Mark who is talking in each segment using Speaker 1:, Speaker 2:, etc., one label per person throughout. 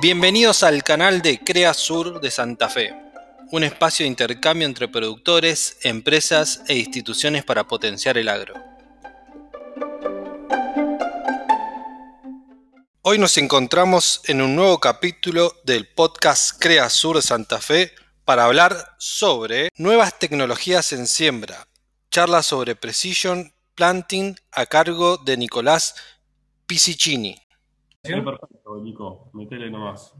Speaker 1: Bienvenidos al canal de Crea Sur de Santa Fe, un espacio de intercambio entre productores, empresas e instituciones para potenciar el agro. Hoy nos encontramos en un nuevo capítulo del podcast Crea Sur de Santa Fe para hablar sobre nuevas tecnologías en siembra, charla sobre Precision Planting a cargo de Nicolás Pisicini.
Speaker 2: Perfecto, Nico. Metele nomás.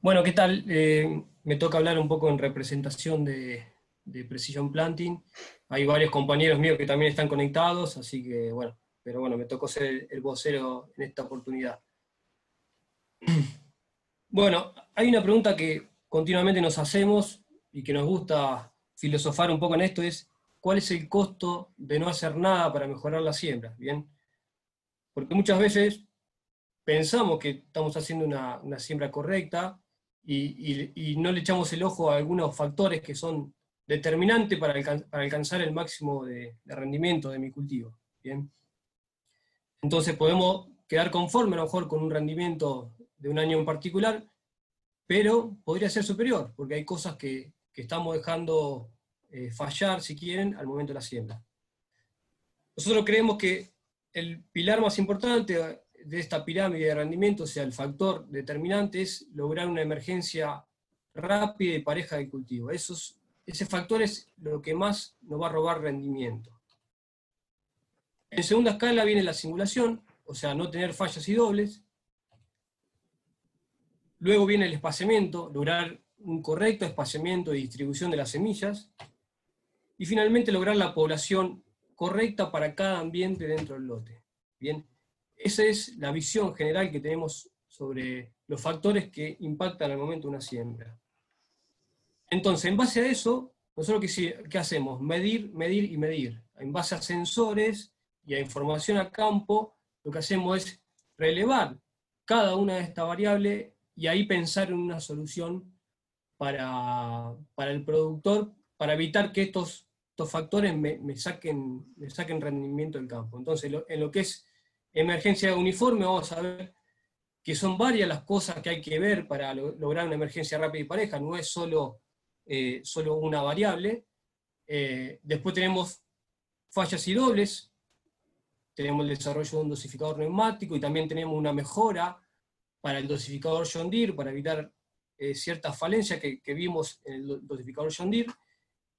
Speaker 3: Bueno, ¿qué tal? Eh, me toca hablar un poco en representación de, Precision Planting. Hay varios compañeros míos que también están conectados, así que bueno, pero bueno, me tocó ser el vocero en esta oportunidad. Bueno, hay una pregunta que continuamente nos hacemos y que nos gusta filosofar un poco en esto, es ¿cuál es el costo de no hacer nada para mejorar la siembra? ¿Bien? Porque muchas veces pensamos que estamos haciendo una, siembra correcta y, no le echamos el ojo a algunos factores que son determinantes para, alcanzar el máximo de, rendimiento de mi cultivo. ¿bien? Entonces podemos quedar conforme a lo mejor con un rendimiento de un año en particular, pero podría ser superior, porque hay cosas que, estamos dejando eh, fallar, si quieren, al momento de la siembra. Nosotros creemos que el pilar más importante de esta pirámide de rendimiento, o sea, el factor determinante, es lograr una emergencia rápida y pareja del cultivo. Esos, ese factor es lo que más nos va a robar rendimiento. En segunda escala viene la simulación, o sea, no tener fallas y dobles. Luego viene el espaciamiento, lograr un correcto espaciamiento y distribución de las semillas. Y finalmente lograr la población correcta para cada ambiente dentro del lote. Bien, esa es la visión general que tenemos sobre los factores que impactan al momento una siembra. Entonces, en base a eso, nosotros qué, qué hacemos? Medir, medir y medir. En base a sensores y a información a campo, lo que hacemos es relevar cada una de estas variables y ahí pensar en una solución para, para el productor, para evitar que estos estos factores me, saquen, me saquen rendimiento del campo. Entonces, en lo que es emergencia uniforme, vamos a ver que son varias las cosas que hay que ver para lograr una emergencia rápida y pareja, no es solo, eh, solo una variable. Eh, después tenemos fallas y dobles, tenemos el desarrollo de un dosificador neumático y también tenemos una mejora para el dosificador John Deere, para evitar eh, ciertas falencias que, que, vimos en el dosificador John Deere.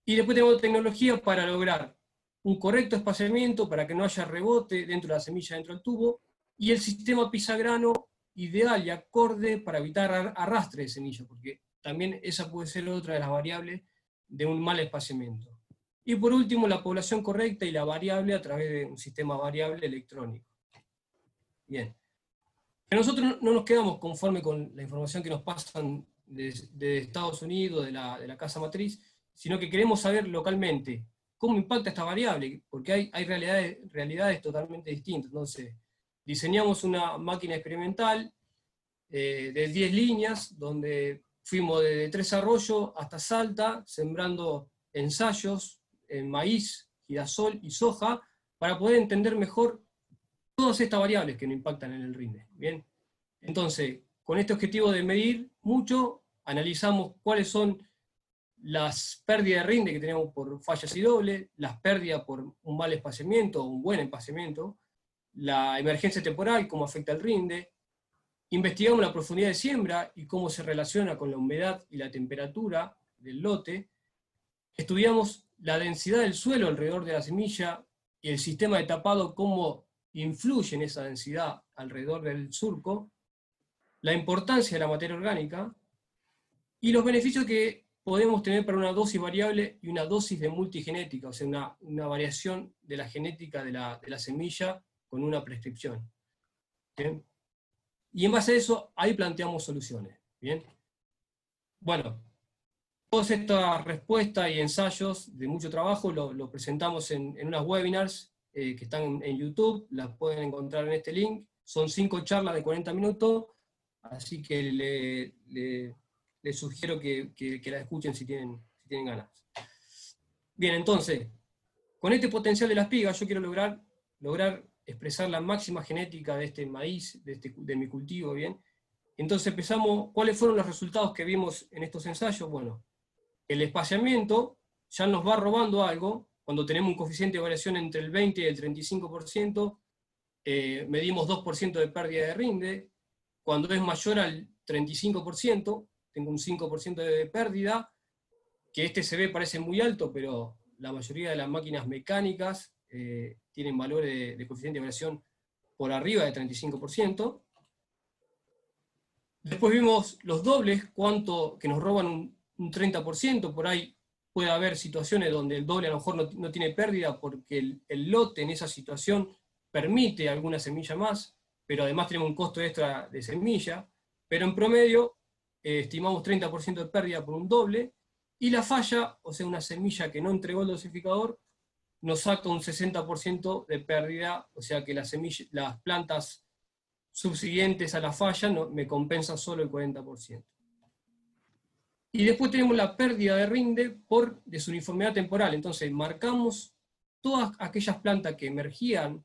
Speaker 3: Y después tenemos tecnología para lograr un correcto espaciamiento, para que no haya rebote dentro de la semilla, dentro del tubo, y el sistema pisagrano ideal y acorde para evitar arrastre de semilla, porque también esa puede ser otra de las variables de un mal espaciamiento. Y por último, la población correcta y la variable a través de un sistema variable electrónico. Bien. nosotros no nos quedamos conforme con la información que nos pasan de, Estados Unidos, de la, de la casa matriz, sino que queremos saber localmente cómo impacta esta variable, porque hay, hay realidades, realidades totalmente distintas. Entonces, diseñamos una máquina experimental eh, de 10 líneas, donde fuimos desde Tres Arroyos hasta Salta, sembrando ensayos en maíz, girasol y soja, para poder entender mejor todas estas variables que nos impactan en el rinde. Bien, entonces, con este objetivo de medir mucho, analizamos cuáles son las pérdidas de rinde que tenemos por fallas y dobles, las pérdidas por un mal espaciamiento o un buen espaciamiento, la emergencia temporal, cómo afecta el rinde, investigamos la profundidad de siembra y cómo se relaciona con la humedad y la temperatura del lote, estudiamos la densidad del suelo alrededor de la semilla y el sistema de tapado, cómo influye en esa densidad alrededor del surco, la importancia de la materia orgánica y los beneficios que podemos tener para una dosis variable y una dosis de multigenética, o sea, una, variación de la genética de la, semilla con una prescripción. Y en base a eso, ahí planteamos soluciones. ¿bien? Bueno, todas estas respuestas y ensayos de mucho trabajo lo, presentamos en, unas webinars eh, que están en, YouTube, las pueden encontrar en este link. Son cinco charlas de 40 minutos, así que le les sugiero que, la escuchen si tienen, tienen ganas. Bien, entonces, con este potencial de las pigas yo quiero lograr, lograr expresar la máxima genética de este maíz, de, este, de mi cultivo, ¿bien? Entonces empezamos, ¿cuáles fueron los resultados que vimos en estos ensayos? Bueno, el espaciamiento ya nos va robando algo, cuando tenemos un coeficiente de variación entre el 20 y el 35%, eh, medimos 2% de pérdida de rinde, cuando es mayor al 35%, tengo un 5% de pérdida, que este se ve parece muy alto, pero la mayoría de las máquinas mecánicas eh, tienen valores de, coeficiente de variación por arriba del 35%. Después vimos los dobles, cuánto que nos roban un, 30%, por ahí puede haber situaciones donde el doble a lo mejor no, tiene pérdida porque el, lote en esa situación permite alguna semilla más, pero además tenemos un costo extra de semilla, pero en promedio eh, estimamos 30% de pérdida por un doble, y la falla, o sea, una semilla que no entregó el dosificador, nos saca un 60% de pérdida, o sea que las, las plantas subsiguientes a la falla no, me compensan solo el 40%. Y después tenemos la pérdida de rinde por desuniformidad temporal. Entonces marcamos todas aquellas plantas que emergían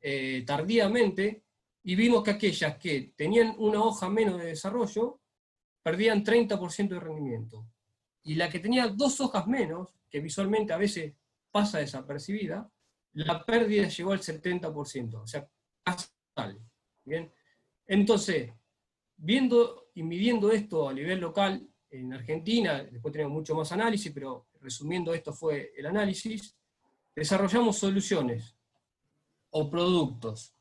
Speaker 3: eh, tardíamente y vimos que aquellas que tenían una hoja menos de desarrollo perdían 30% de rendimiento. Y la que tenía dos hojas menos, que visualmente a veces pasa desapercibida, la pérdida llegó al 70%, o sea, casi tal. ¿bien? Entonces, viendo y midiendo esto a nivel local en Argentina, después tenemos mucho más análisis, pero resumiendo esto fue el análisis, desarrollamos soluciones o productos.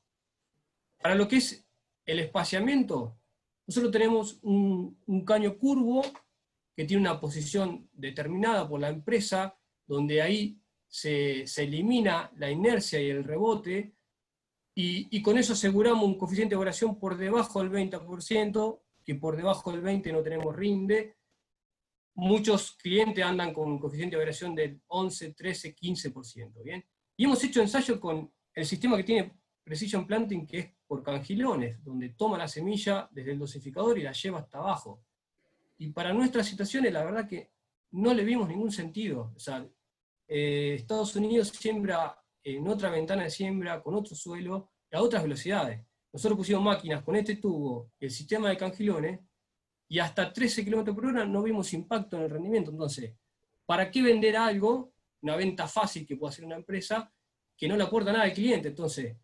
Speaker 3: Para lo que es el espaciamiento, nosotros tenemos un, caño curvo que tiene una posición determinada por la empresa, donde ahí se, elimina la inercia y el rebote, y, con eso aseguramos un coeficiente de variación por debajo del 20%, que por debajo del 20% no tenemos rinde. Muchos clientes andan con un coeficiente de variación del 11, 13, 15%. ¿bien? Y hemos hecho ensayos con el sistema que tiene Precision Planting, que es por cangilones, donde toma la semilla desde el dosificador y la lleva hasta abajo. Y para nuestras situaciones, la verdad que no le vimos ningún sentido. O sea, eh, Estados Unidos siembra en otra ventana de siembra, con otro suelo, a otras velocidades. Nosotros pusimos máquinas con este tubo, el sistema de cangilones, y hasta 13 km por hora no vimos impacto en el rendimiento. Entonces, ¿para qué vender algo, una venta fácil que puede hacer una empresa, que no le aporta nada al cliente? Entonces,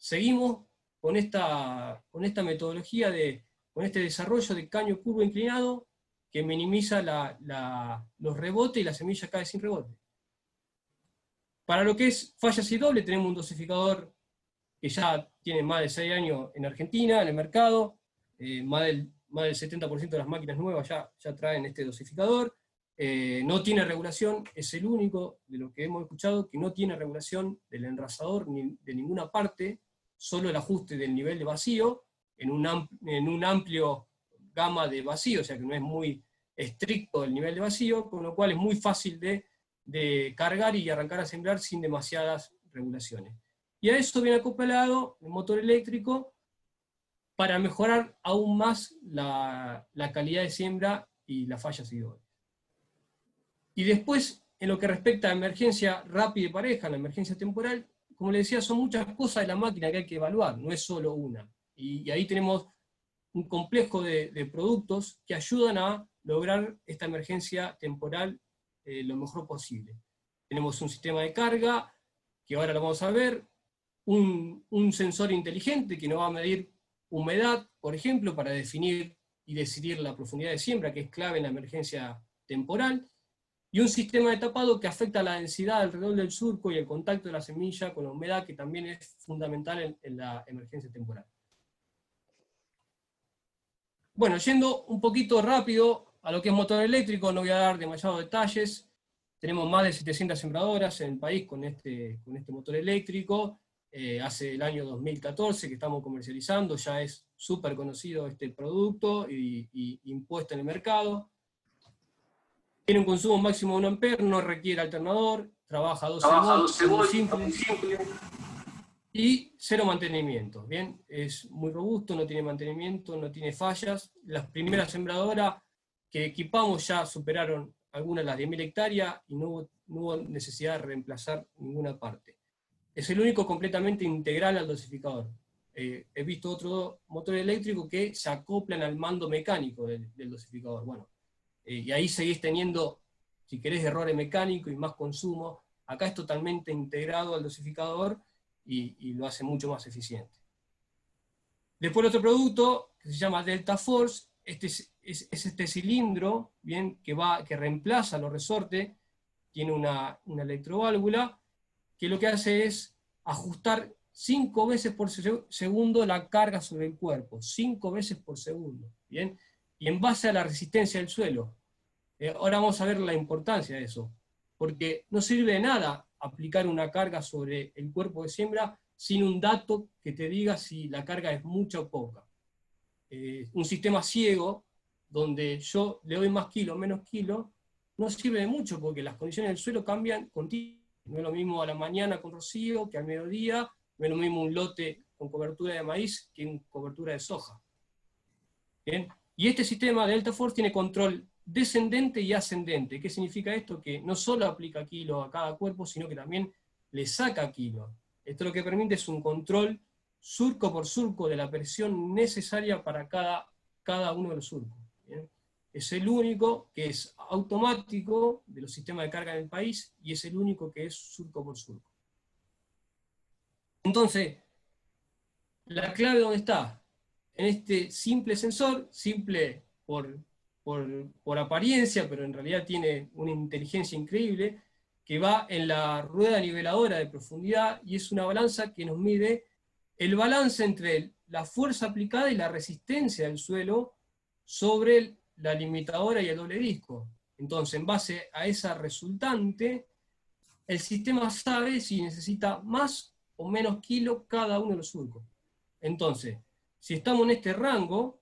Speaker 3: seguimos con esta, con esta metodología de, con este desarrollo de caño curvo inclinado que minimiza los rebotes y la semilla cae sin rebote. Para lo que es fallas y doble, tenemos un dosificador que ya tiene más de 6 años en Argentina, en el mercado, eh, más, del, más del 70% de las máquinas nuevas ya, ya traen este dosificador, eh, no tiene regulación, es el único de lo que hemos escuchado que no tiene regulación del enrasador ni de ninguna parte, solo el ajuste del nivel de vacío en un, en un amplio gama de vacío, o sea que no es muy estricto el nivel de vacío, con lo cual es muy fácil de, cargar y arrancar a sembrar sin demasiadas regulaciones. Y a eso viene acoplado el motor eléctrico para mejorar aún más la, calidad de siembra y las fallas y Y después, en lo que respecta a emergencia rápida y pareja, la emergencia temporal, como le decía, son muchas cosas de la máquina que hay que evaluar, no es solo una. Y, ahí tenemos un complejo de, productos que ayudan a lograr esta emergencia temporal eh, lo mejor posible. Tenemos un sistema de carga, que ahora lo vamos a ver, un, sensor inteligente que nos va a medir humedad, por ejemplo, para definir y decidir la profundidad de siembra, que es clave en la emergencia temporal, y un sistema de tapado que afecta la densidad alrededor del surco y el contacto de la semilla con la humedad, que también es fundamental en la emergencia temporal. Bueno, yendo un poquito rápido a lo que es motor eléctrico, no voy a dar demasiados detalles. Tenemos más de 700 sembradoras en el país con este, con este motor eléctrico. Eh, hace el año 2014 que estamos comercializando, ya es súper conocido este producto y, impuesto en el mercado. Tiene un consumo máximo de 1 amper, no requiere alternador, trabaja a 12 volts, simple, simple, y cero mantenimiento. Bien, es muy robusto, no tiene mantenimiento, no tiene fallas. Las primeras sembradoras que equipamos ya superaron algunas de las 10.000 hectáreas y no hubo, necesidad de reemplazar ninguna parte. es el único completamente integral al dosificador. Eh, he visto otros motores eléctricos que se acoplan al mando mecánico del, dosificador. Bueno, eh, y ahí seguís teniendo, si querés, errores mecánicos y más consumo. Acá es totalmente integrado al dosificador y, lo hace mucho más eficiente. Después otro producto, que se llama Delta Force, este es, este cilindro bien, que, va, que reemplaza los resortes, tiene una, una electroválvula, que lo que hace es ajustar cinco veces por segundo la carga sobre el cuerpo, cinco veces por segundo, ¿bien? Y en base a la resistencia del suelo. Eh, ahora vamos a ver la importancia de eso, porque no sirve de nada aplicar una carga sobre el cuerpo de siembra sin un dato que te diga si la carga es mucha o poca. Eh, un sistema ciego, donde yo le doy más kilo menos kilo, no sirve de mucho porque las condiciones del suelo cambian continuamente. No es lo mismo a la mañana con rocío que al mediodía no es lo mismo un lote con cobertura de maíz que cobertura de soja. Y este sistema de Delta Force tiene control descendente y ascendente. ¿Qué significa esto? Que no solo aplica kilo a cada cuerpo, sino que también le saca kilo. Esto lo que permite es un control surco por surco de la presión necesaria para cada, cada uno de los surcos. Es el único que es automático de los sistemas de carga en el país y es el único que es surco por surco. Entonces, la clave dónde está? En este simple sensor, simple por, por, apariencia, pero en realidad tiene una inteligencia increíble, que va en la rueda niveladora de profundidad y es una balanza que nos mide el balance entre la fuerza aplicada y la resistencia del suelo sobre la limitadora y el doble disco. Entonces, en base a esa resultante, el sistema sabe si necesita más o menos kilos cada uno de los surcos. Entonces, si estamos en este rango,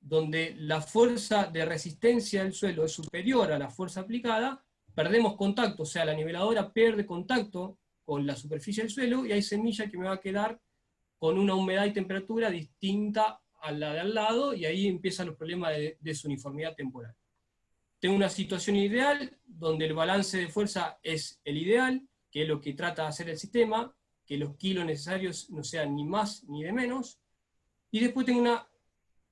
Speaker 3: donde la fuerza de resistencia del suelo es superior a la fuerza aplicada, perdemos contacto, o sea, la niveladora pierde contacto con la superficie del suelo y hay semilla que me va a quedar con una humedad y temperatura distinta a la de al lado y ahí empiezan los problemas de desuniformidad temporal. Tengo una situación ideal donde el balance de fuerza es el ideal, que es lo que trata de hacer el sistema, que los kilos necesarios no sean ni más ni de menos. Y después tengo una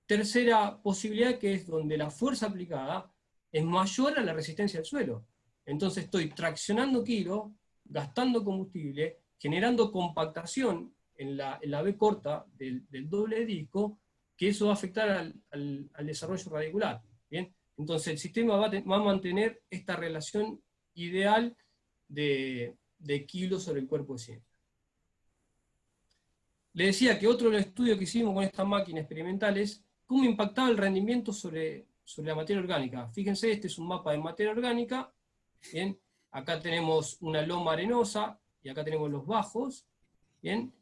Speaker 3: tercera posibilidad que es donde la fuerza aplicada es mayor a la resistencia del suelo. Entonces estoy traccionando kilos, gastando combustible, generando compactación en la, B corta del, doble disco, que eso va a afectar al, desarrollo radicular. ¿bien? Entonces el sistema va a, mantener esta relación ideal de, de kilos sobre el cuerpo de ciencia. Le decía que otro estudios que hicimos con estas máquinas experimentales, cómo impactaba el rendimiento sobre, sobre la materia orgánica. Fíjense, este es un mapa de materia orgánica, ¿bien? Acá tenemos una loma arenosa, y acá tenemos los bajos, ¿bien?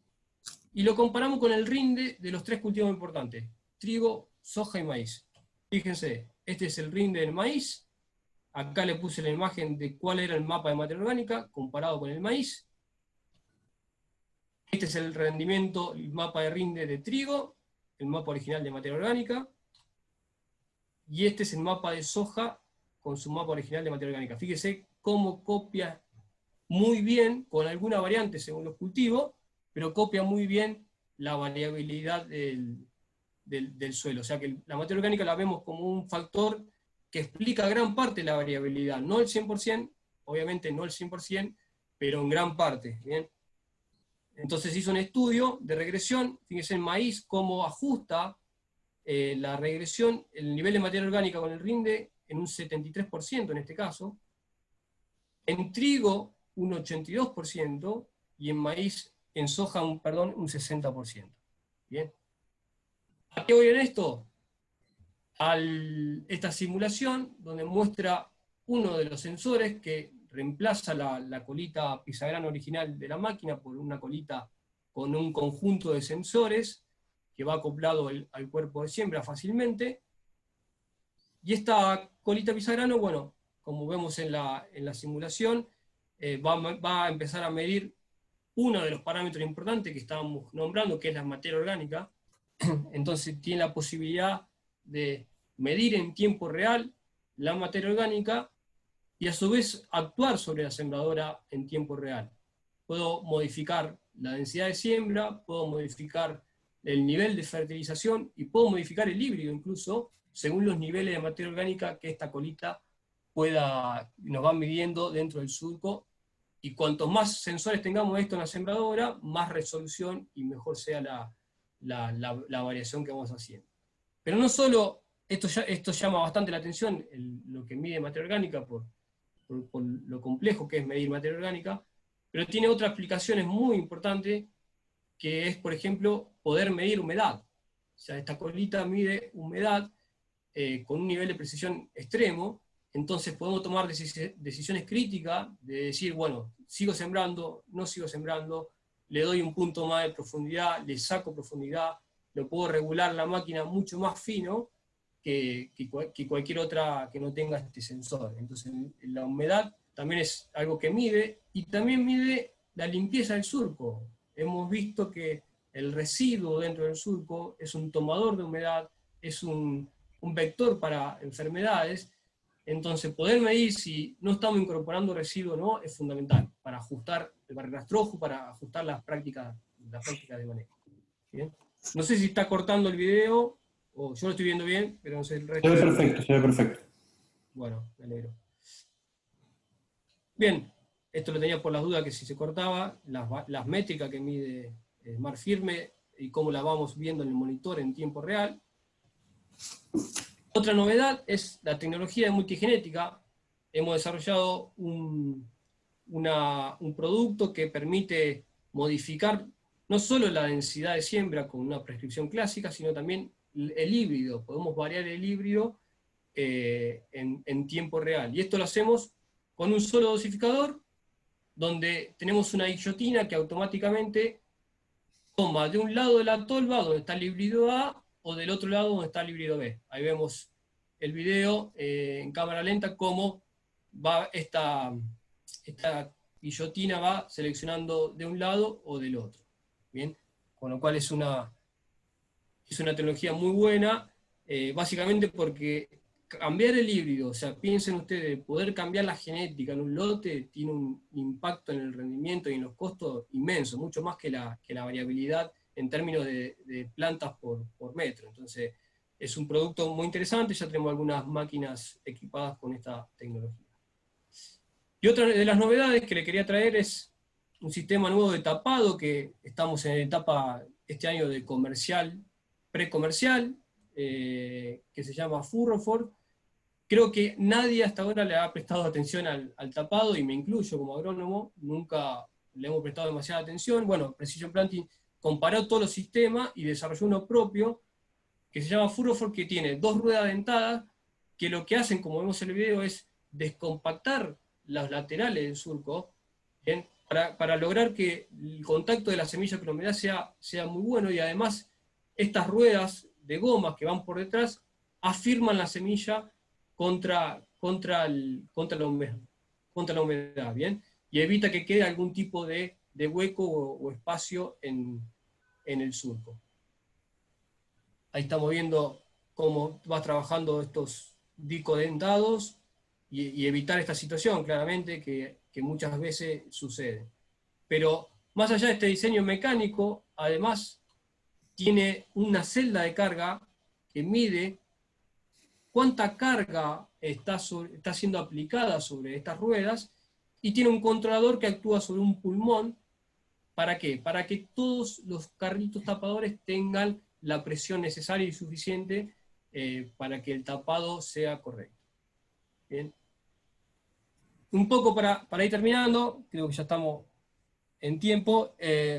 Speaker 3: Y lo comparamos con el rinde de los tres cultivos importantes, trigo, soja y maíz. Fíjense, este es el rinde del maíz, acá le puse la imagen de cuál era el mapa de materia orgánica comparado con el maíz, este es el rendimiento, el mapa de rinde de trigo, el mapa original de materia orgánica, y este es el mapa de soja con su mapa original de materia orgánica. Fíjese cómo copia muy bien, con alguna variante según los cultivos, pero copia muy bien la variabilidad del, suelo. O sea que la materia orgánica la vemos como un factor que explica gran parte de la variabilidad. No el 100%, obviamente no el 100%, pero en gran parte. ¿bien? Entonces hizo un estudio de regresión, fíjense en maíz cómo ajusta eh, la regresión, el nivel de materia orgánica con el rinde en un 73% en este caso, en trigo un 82% y en maíz, en soja, un, perdón, un 60%. Bien. ¿A qué voy en esto? A esta simulación donde muestra uno de los sensores que reemplaza la, colita pisagrana original de la máquina por una colita con un conjunto de sensores que va acoplado al cuerpo de siembra fácilmente. Y esta colita pisagrano, bueno, como vemos en la, simulación, eh, va, a empezar a medir uno de los parámetros importantes que estábamos nombrando, que es la materia orgánica. Entonces tiene la posibilidad de medir en tiempo real la materia orgánica y a su vez actuar sobre la sembradora en tiempo real. puedo modificar la densidad de siembra, puedo modificar el nivel de fertilización y puedo modificar el híbrido incluso según los niveles de materia orgánica que esta colita pueda, nos va midiendo dentro del surco. Y cuanto más sensores tengamos esto en la sembradora, más resolución y mejor sea la, la, variación que vamos haciendo. Pero no solo, esto, ya, esto llama bastante la atención, lo que mide materia orgánica, por, por, lo complejo que es medir materia orgánica, pero tiene otra aplicaciones muy importante, que es, por ejemplo, poder medir humedad. O sea, esta colita mide humedad eh, con un nivel de precisión extremo, entonces podemos tomar decisiones críticas de decir, bueno, sigo sembrando, no sigo sembrando, le doy un punto más de profundidad, le saco profundidad, lo puedo regular la máquina mucho más fino que, cualquier otra que no tenga este sensor. Entonces la humedad también es algo que mide y también mide la limpieza del surco. Hemos visto que el residuo dentro del surco es un tomador de humedad, es un, un vector para enfermedades entonces, poder medir si no estamos incorporando residuos o no es fundamental para ajustar el barrerastrojo, para ajustar las prácticas, las prácticas de manejo. No sé si está cortando el video, o yo lo estoy viendo bien, pero no sé el resto.
Speaker 2: Se ve perfecto, se ve perfecto.
Speaker 3: Bueno, me alegro. Bien, esto lo tenía por las dudas que si se cortaba, las, las métricas que mide Smart Firme y cómo las vamos viendo en el monitor en tiempo real. Otra novedad es la tecnología de multigenética. Hemos desarrollado un, producto que permite modificar no solo la densidad de siembra con una prescripción clásica, sino también el híbrido. Podemos variar el híbrido eh, en, tiempo real. Y esto lo hacemos con un solo dosificador, donde tenemos una guillotina que automáticamente toma de un lado de la tolva, donde está el híbrido A, o del otro lado donde está el híbrido B. Ahí vemos el video eh, en cámara lenta cómo va esta, esta guillotina va seleccionando de un lado o del otro. Bien, con lo cual es una, es una tecnología muy buena, eh, básicamente porque cambiar el híbrido, o sea, piensen ustedes, poder cambiar la genética en un lote tiene un impacto en el rendimiento y en los costos inmenso, mucho más que la, que la variabilidad en términos de, plantas por, metro. Entonces, es un producto muy interesante, ya tenemos algunas máquinas equipadas con esta tecnología. Y otra de las novedades que le quería traer es un sistema nuevo de tapado que estamos en etapa este año de comercial, precomercial, eh, que se llama Furroford. Creo que nadie hasta ahora le ha prestado atención al, tapado, y me incluyo como agrónomo, nunca le hemos prestado demasiada atención. Bueno, Precision Planting comparó todos los sistemas y desarrolló uno propio que se llama Furofor, que tiene dos ruedas dentadas, que lo que hacen, como vemos en el video, es descompactar los laterales del surco, Para, lograr que el contacto de la semilla con la humedad sea, sea muy bueno y además estas ruedas de gomas que van por detrás afirman la semilla contra, contra, el, contra, la, humedad, contra la humedad, ¿bien? Y evita que quede algún tipo de de hueco o, espacio en, el surco. Ahí estamos viendo cómo va trabajando estos dicodentados y, y evitar esta situación, claramente, que, muchas veces sucede. Pero más allá de este diseño mecánico, además tiene una celda de carga que mide cuánta carga está, está siendo aplicada sobre estas ruedas y tiene un controlador que actúa sobre un pulmón ¿Para qué? Para que todos los carritos tapadores tengan la presión necesaria y suficiente eh, para que el tapado sea correcto. Bien. Un poco para, ir terminando, creo que ya estamos en tiempo. Eh,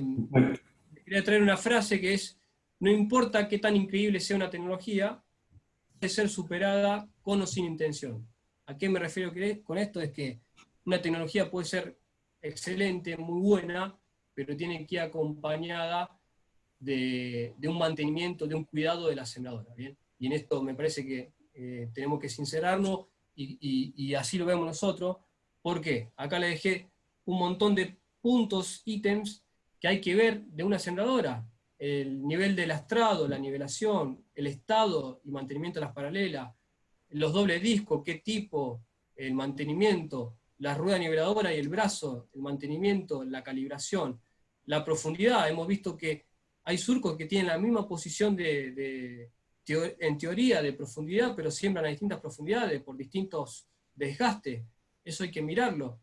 Speaker 3: quería traer una frase que es, no importa qué tan increíble sea una tecnología, puede ser superada con o sin intención. ¿A qué me refiero con esto? Es que una tecnología puede ser excelente, muy buena, pero tiene que ir acompañada de, un mantenimiento, de un cuidado de la sembradora. ¿bien? Y en esto me parece que eh, tenemos que sincerarnos y, así lo vemos nosotros. ¿Por qué? Acá le dejé un montón de puntos, ítems que hay que ver de una sembradora. El nivel del lastrado, la nivelación, el estado y mantenimiento de las paralelas, los dobles discos, qué tipo, el mantenimiento, la rueda niveladora y el brazo, el mantenimiento, la calibración, la profundidad. Hemos visto que hay surcos que tienen la misma posición de, en teoría de profundidad, pero siembran a distintas profundidades por distintos desgastes. Eso hay que mirarlo.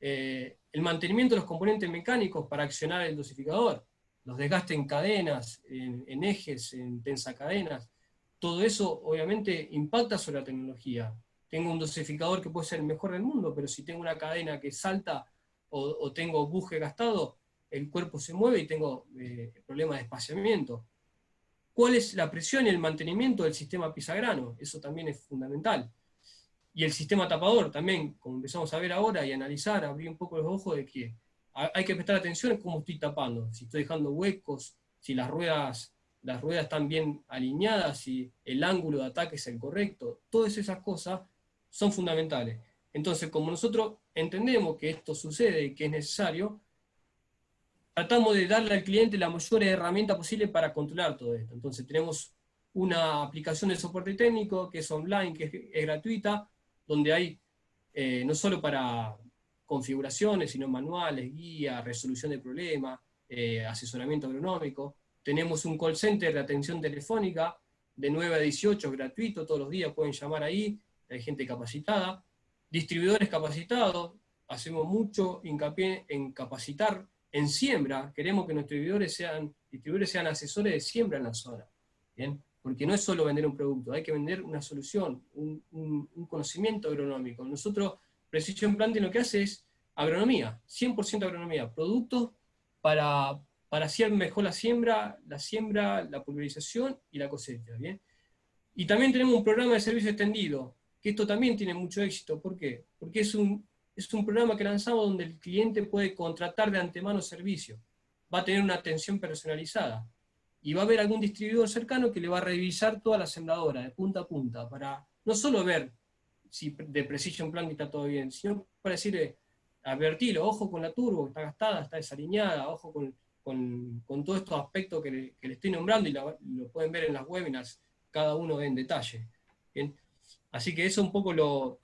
Speaker 3: Eh, el mantenimiento de los componentes mecánicos para accionar el dosificador, los desgastes en cadenas, en, ejes, en tensacadenas, todo eso obviamente impacta sobre la tecnología. Tengo un dosificador que puede ser el mejor del mundo, pero si tengo una cadena que salta o, tengo buje gastado, el cuerpo se mueve y tengo eh, problemas de espaciamiento. ¿Cuál es la presión y el mantenimiento del sistema pisagrano? Eso también es fundamental. Y el sistema tapador también, como empezamos a ver ahora y analizar, abrir un poco los ojos de que hay que prestar atención en cómo estoy tapando, si estoy dejando huecos, si las ruedas, las ruedas están bien alineadas, si el ángulo de ataque es el correcto, todas esas cosas son fundamentales. Entonces, como nosotros entendemos que esto sucede y que es necesario, tratamos de darle al cliente la mayor herramienta posible para controlar todo esto. Entonces, tenemos una aplicación de soporte técnico que es online, que es, gratuita, donde hay eh, no solo para configuraciones, sino manuales, guías, resolución de problemas, eh, asesoramiento agronómico. Tenemos un call center de atención telefónica de 9 a 18, gratuito, todos los días pueden llamar ahí, hay gente capacitada, distribuidores capacitados, hacemos mucho hincapié en capacitar en siembra, queremos que nuestros distribuidores sean, distribuidores sean asesores de siembra en la zona, ¿bien? porque no es solo vender un producto, hay que vender una solución, un, conocimiento agronómico. Nosotros, Precision Planting lo que hace es agronomía, 100% agronomía, productos para, para hacer mejor la siembra, la siembra, la pulverización y la cosecha, ¿bien? Y también tenemos un programa de servicio extendido, que esto también tiene mucho éxito. ¿Por qué? Porque es un, es un programa que lanzamos donde el cliente puede contratar de antemano servicio. Va a tener una atención personalizada. Y va a haber algún distribuidor cercano que le va a revisar toda la sembradora, de punta a punta, para no solo ver si de Precision Plan está todo bien, sino para decirle, advertirlo, ojo con la turbo, está gastada, está desalineada, ojo con, con, todos estos aspectos que le, que le estoy nombrando y lo, pueden ver en las webinars, cada uno en detalle. Así que eso es un poco lo,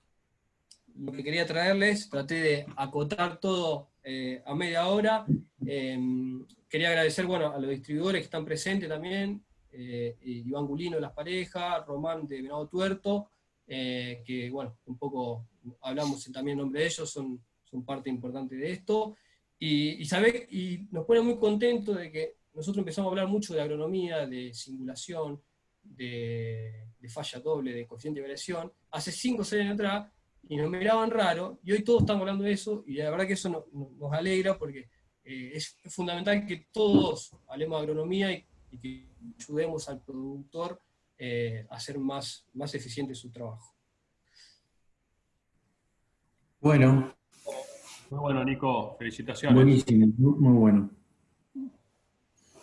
Speaker 3: lo que quería traerles. Traté de acotar todo eh, a media hora. Em, quería agradecer bueno, a los distribuidores que están presentes también, eh, Iván Gulino de Las Parejas, Román de Venado Tuerto, eh, que bueno, un poco hablamos también en nombre de ellos, son, son parte importante de esto. Y, y, y nos pone muy contentos de que nosotros empezamos a hablar mucho de agronomía, de simulación, de, falla doble, de coeficiente de variación, hace 5 o 6 años atrás, y nos miraban raro, y hoy todos estamos hablando de eso, y la verdad que eso nos alegra porque eh, es fundamental que todos hablemos de agronomía y, que ayudemos al productor eh, a hacer más, más eficiente su trabajo.
Speaker 4: Bueno.
Speaker 2: Muy bueno, Nico. Felicitaciones.
Speaker 4: Buenísimo, muy bueno.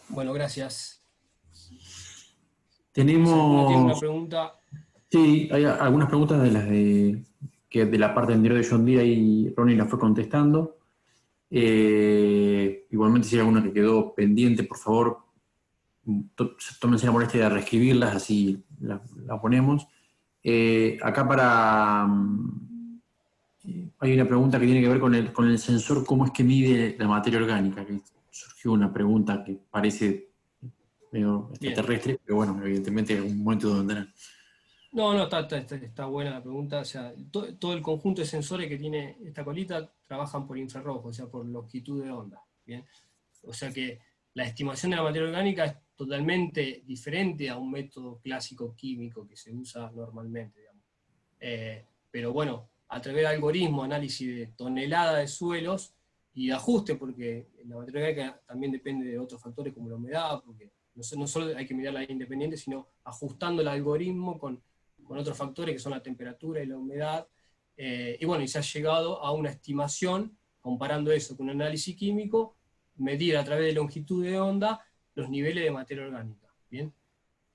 Speaker 3: Bueno, gracias.
Speaker 4: Tenemos.
Speaker 3: ¿Tiene una pregunta?
Speaker 4: Sí, hay algunas preguntas de las de que de la parte anterior de John Deere y Ronnie las fue contestando. Eh, igualmente, si hay alguna que quedó pendiente, por favor, tómense la molestia de reescribirlas, así las la ponemos. Eh, acá para. Mm, hay una pregunta que tiene que ver con el, con el sensor, cómo es que mide la materia orgánica, que surgió una pregunta que parece medio extraterrestre, pero bueno, evidentemente un momento donde tener.
Speaker 3: No, no, está, está, buena la pregunta. O sea, todo el conjunto de sensores que tiene esta colita trabajan por infrarrojo, o sea, por longitud de onda. ¿bien? O sea que la estimación de la materia orgánica es totalmente diferente a un método clásico químico que se usa normalmente. Eh, pero bueno, a través de algoritmos, análisis de tonelada de suelos y de ajuste, porque la materia orgánica también depende de otros factores como la humedad, porque no, solo hay que mirarla independiente, sino ajustando el algoritmo con, con, otros factores que son la temperatura y la humedad. Eh, y bueno, y se ha llegado a una estimación, comparando eso con un análisis químico, medir a través de longitud de onda los niveles de materia orgánica. ¿bien?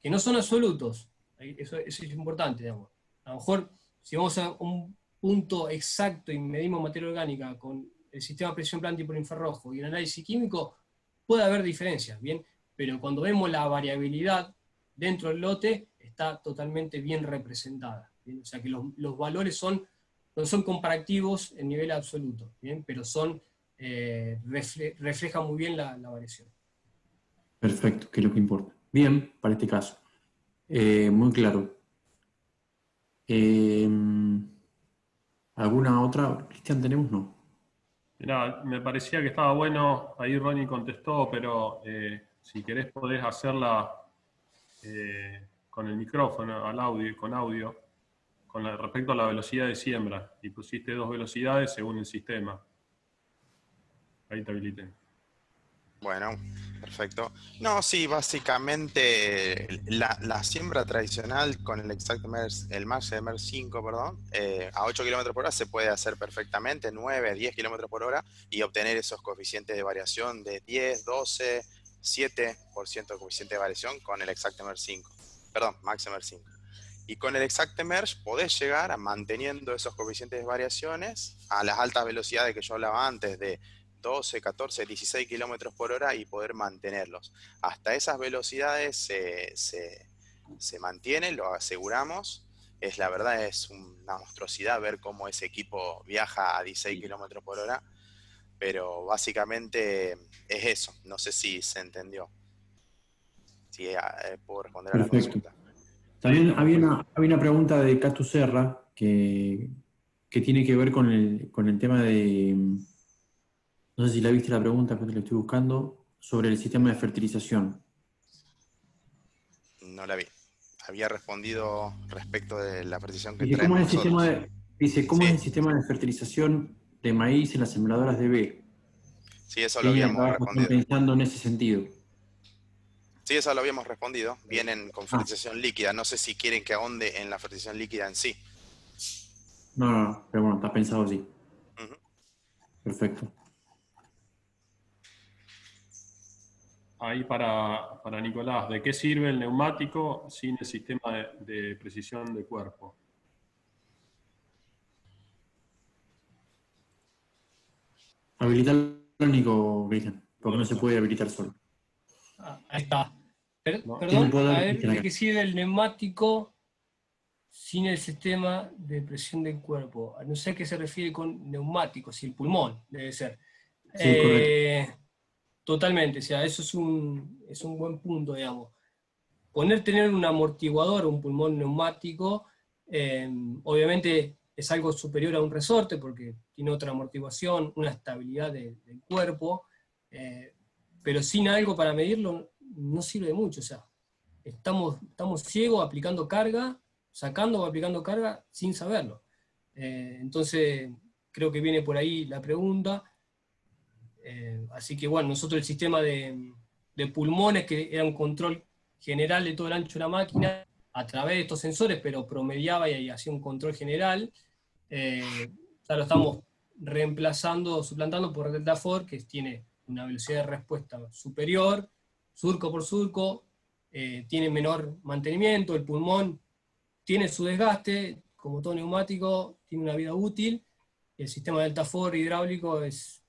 Speaker 3: Que no son absolutos, eso, es importante. Digamos. A lo mejor, si vamos a un punto exacto y medimos materia orgánica con el sistema de presión planta por infrarrojo y el análisis químico, puede haber diferencias, ¿bien? pero cuando vemos la variabilidad dentro del lote, está totalmente bien representada. O sea que los, valores son no son comparativos en nivel absoluto, ¿bien? pero son, eh, reflejan muy bien la, variación.
Speaker 4: Perfecto, que es lo que importa. Bien, para este caso. Eh, muy claro. Eh, ¿Alguna otra? Cristian, ¿tenemos? No.
Speaker 2: Mira, me parecía que estaba bueno, ahí Ronnie contestó, pero si querés podés hacerla con el micrófono, al audio, con audio con respecto a la velocidad de siembra y pusiste dos velocidades según el sistema. Ahí te habilité.
Speaker 5: Bueno, perfecto. No, sí, básicamente la, siembra tradicional con el Exactmer, el Max 5, perdón, eh, a 8 km por hora se puede hacer perfectamente, 9, 10 km por hora, y obtener esos coeficientes de variación de 10, 12, 7% de coeficiente de variación con el Exactmer 5. Perdón, Maximer 5. Y con el Exact Emerge podés llegar a manteniendo esos coeficientes de variaciones a las altas velocidades que yo hablaba antes de 12, 14, 16 kilómetros por hora y poder mantenerlos. Hasta esas velocidades se, se, mantienen, lo aseguramos. Es la verdad, es una monstruosidad ver cómo ese equipo viaja a 16 kilómetros por hora, pero básicamente es eso. No sé si se entendió. Si eh, puedo responder a la consulta.
Speaker 4: También había una, pregunta de Catu Serra que, tiene que ver con el, tema de, no sé si la viste la pregunta, pero la estoy buscando, sobre el sistema de fertilización.
Speaker 5: No la vi. Había respondido respecto de la fertilización que
Speaker 4: dice, ¿cómo es el sistema de, Dice, ¿cómo es el sistema de fertilización de maíz en las sembradoras de B?
Speaker 5: Sí, eso lo habíamos respondido.
Speaker 4: pensando en ese sentido.
Speaker 5: Sí, eso lo habíamos respondido. Vienen con ah. fertilización líquida. No sé si quieren que ahonde en la fertilización líquida en sí.
Speaker 4: No, no, no. Pero bueno, está pensado así. Perfecto.
Speaker 2: Ahí para, Nicolás, ¿de qué sirve el neumático sin el sistema de, precisión de cuerpo?
Speaker 4: Habilitarlo, Nico, porque no se puede habilitar solo.
Speaker 3: Ah, ahí está perdón, a ver, ¿de qué sirve el neumático sin el sistema de presión del cuerpo? No sé a qué se refiere con neumático, si el pulmón debe ser. Eh, totalmente, o sea, eso es un, es un buen punto, digamos. Poner tener un amortiguador, un pulmón neumático, eh, obviamente es algo superior a un resorte porque tiene otra amortiguación, una estabilidad del cuerpo, eh, pero sin algo para medirlo no sirve mucho. O sea, estamos, estamos ciegos aplicando carga, sacando o aplicando carga sin saberlo. Eh, entonces, creo que viene por ahí la pregunta. Eh, así que bueno, nosotros el sistema de, pulmones, que era un control general de todo el ancho de la máquina, a través de estos sensores, pero promediaba y hacía un control general, eh, ya lo estamos reemplazando, suplantando por Delta Ford, que tiene una velocidad de respuesta superior, surco por surco, eh, tiene menor mantenimiento, el pulmón tiene su desgaste, como todo neumático, tiene una vida útil, el sistema Delta Ford hidráulico es,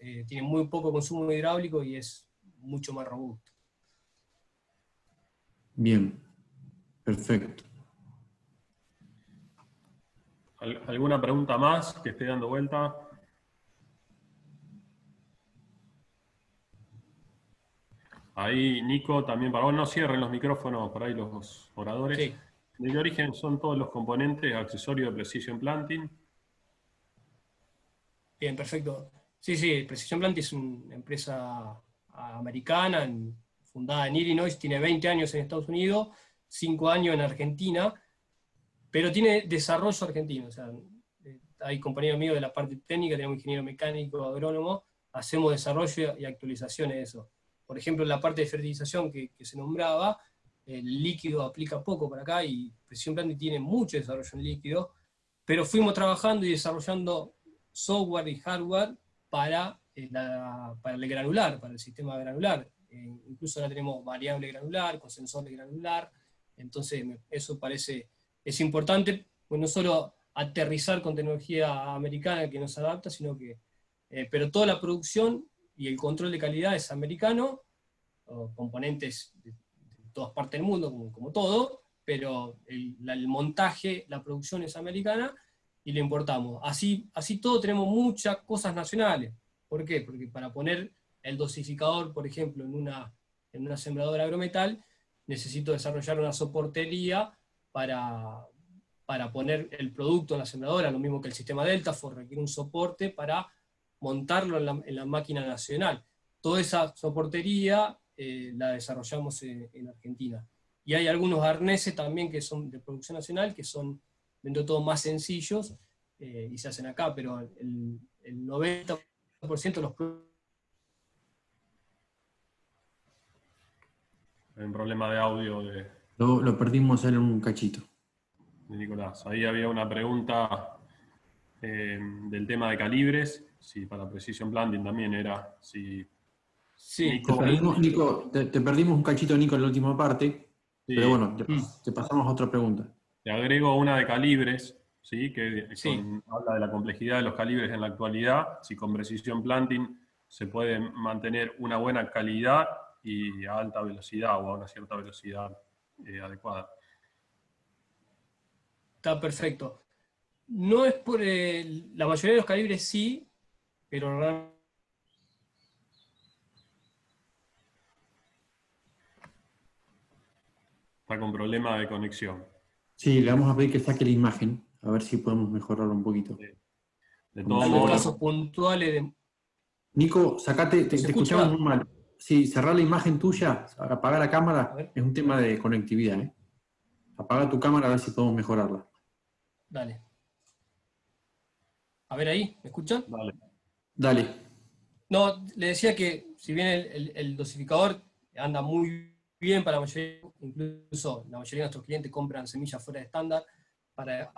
Speaker 3: eh, tiene muy poco consumo hidráulico y es mucho más robusto.
Speaker 4: Bien, perfecto.
Speaker 2: ¿Alguna pregunta más que esté dando vuelta? Ahí, Nico, también para vos no cierren los micrófonos por ahí los oradores. Sí. ¿De qué origen son todos los componentes accesorios de Precision Planting?
Speaker 3: Bien, perfecto. Sí, sí, Precision Planting es una empresa americana, fundada en Illinois, tiene 20 años en Estados Unidos, 5 años en Argentina, pero tiene desarrollo argentino. O sea, hay compañeros míos de la parte técnica, tenemos ingeniero mecánico, agrónomo, hacemos desarrollo y actualizaciones de eso por ejemplo, en la parte de fertilización que, se nombraba, el líquido aplica poco para acá y Presión Planting tiene mucho desarrollo en líquido, pero fuimos trabajando y desarrollando software y hardware para, eh, para el granular, para el sistema granular. Eh, incluso ahora tenemos variable granular, con sensor de granular, entonces eso parece, es importante, pues no solo aterrizar con tecnología americana que nos adapta, sino que, eh, pero toda la producción y el control de calidad es americano, componentes de, todas partes del mundo, como, todo, pero el, montaje, la producción es americana, y lo importamos. Así, así todo tenemos muchas cosas nacionales. ¿Por qué? Porque para poner el dosificador, por ejemplo, en una, en una sembradora agrometal, necesito desarrollar una soportería para, para poner el producto en la sembradora, lo mismo que el sistema Deltafor requiere un soporte para montarlo en la, máquina nacional. Toda esa soportería eh, la desarrollamos en, Argentina. Y hay algunos arneses también que son de producción nacional, que son dentro de todo más sencillos eh, y se hacen acá, pero el, el 90% de los productos
Speaker 2: Hay un problema de audio de...
Speaker 4: Lo, perdimos en un cachito.
Speaker 2: Nicolás, ahí había una pregunta eh, del tema de calibres, si para Precision Planting también era, si...
Speaker 4: Sí, te, perdimos, Nico, te, perdimos un cachito, Nico, en la última parte, pero bueno, mm. te, pasamos a otra pregunta.
Speaker 2: Te agrego una de calibres, ¿sí? que habla de la complejidad de los calibres en la actualidad, si con Precision Planting se puede mantener una buena calidad y a alta velocidad o a una cierta velocidad eh, adecuada.
Speaker 3: Está perfecto. No es por el, la mayoría de los calibres sí, pero
Speaker 2: Está con problema de conexión.
Speaker 4: Sí, le vamos a pedir que saque la imagen, a ver si podemos mejorarlo un poquito.
Speaker 3: De, todos modos. casos puntuales de...
Speaker 4: Nico, sacate, te, escuchamos muy mal. Sí, cerrar la imagen tuya, apagar la cámara, es un tema de conectividad. ¿eh? Apaga tu cámara a ver si podemos mejorarla.
Speaker 3: Dale. A ver ahí, ¿me escuchan?
Speaker 4: Dale. Dale.
Speaker 3: No, le decía que si bien el, dosificador anda muy bien para la mayoría, incluso la mayoría de nuestros clientes compran semillas fuera de estándar para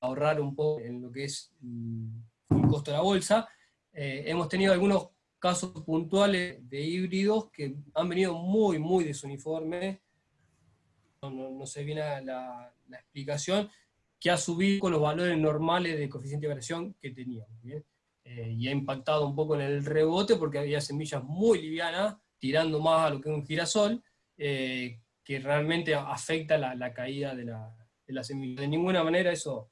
Speaker 3: ahorrar un poco en lo que es el costo de la bolsa, eh, hemos tenido algunos casos puntuales de híbridos que han venido muy, muy desuniformes. No, no, sé bien la, explicación, que ha subido con los valores normales de coeficiente de variación que teníamos. Eh, y ha impactado un poco en el rebote porque había semillas muy livianas, tirando más a lo que es un girasol, eh, que realmente afecta la, caída de la, de semilla. De ninguna manera eso,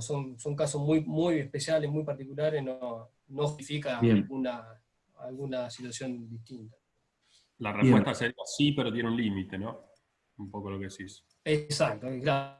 Speaker 3: son, son casos muy, muy especiales, muy particulares, no, no justifica ninguna alguna situación distinta.
Speaker 2: La respuesta sería sí, pero tiene un límite, ¿no? Un poco lo que decís.
Speaker 3: Exacto, claro.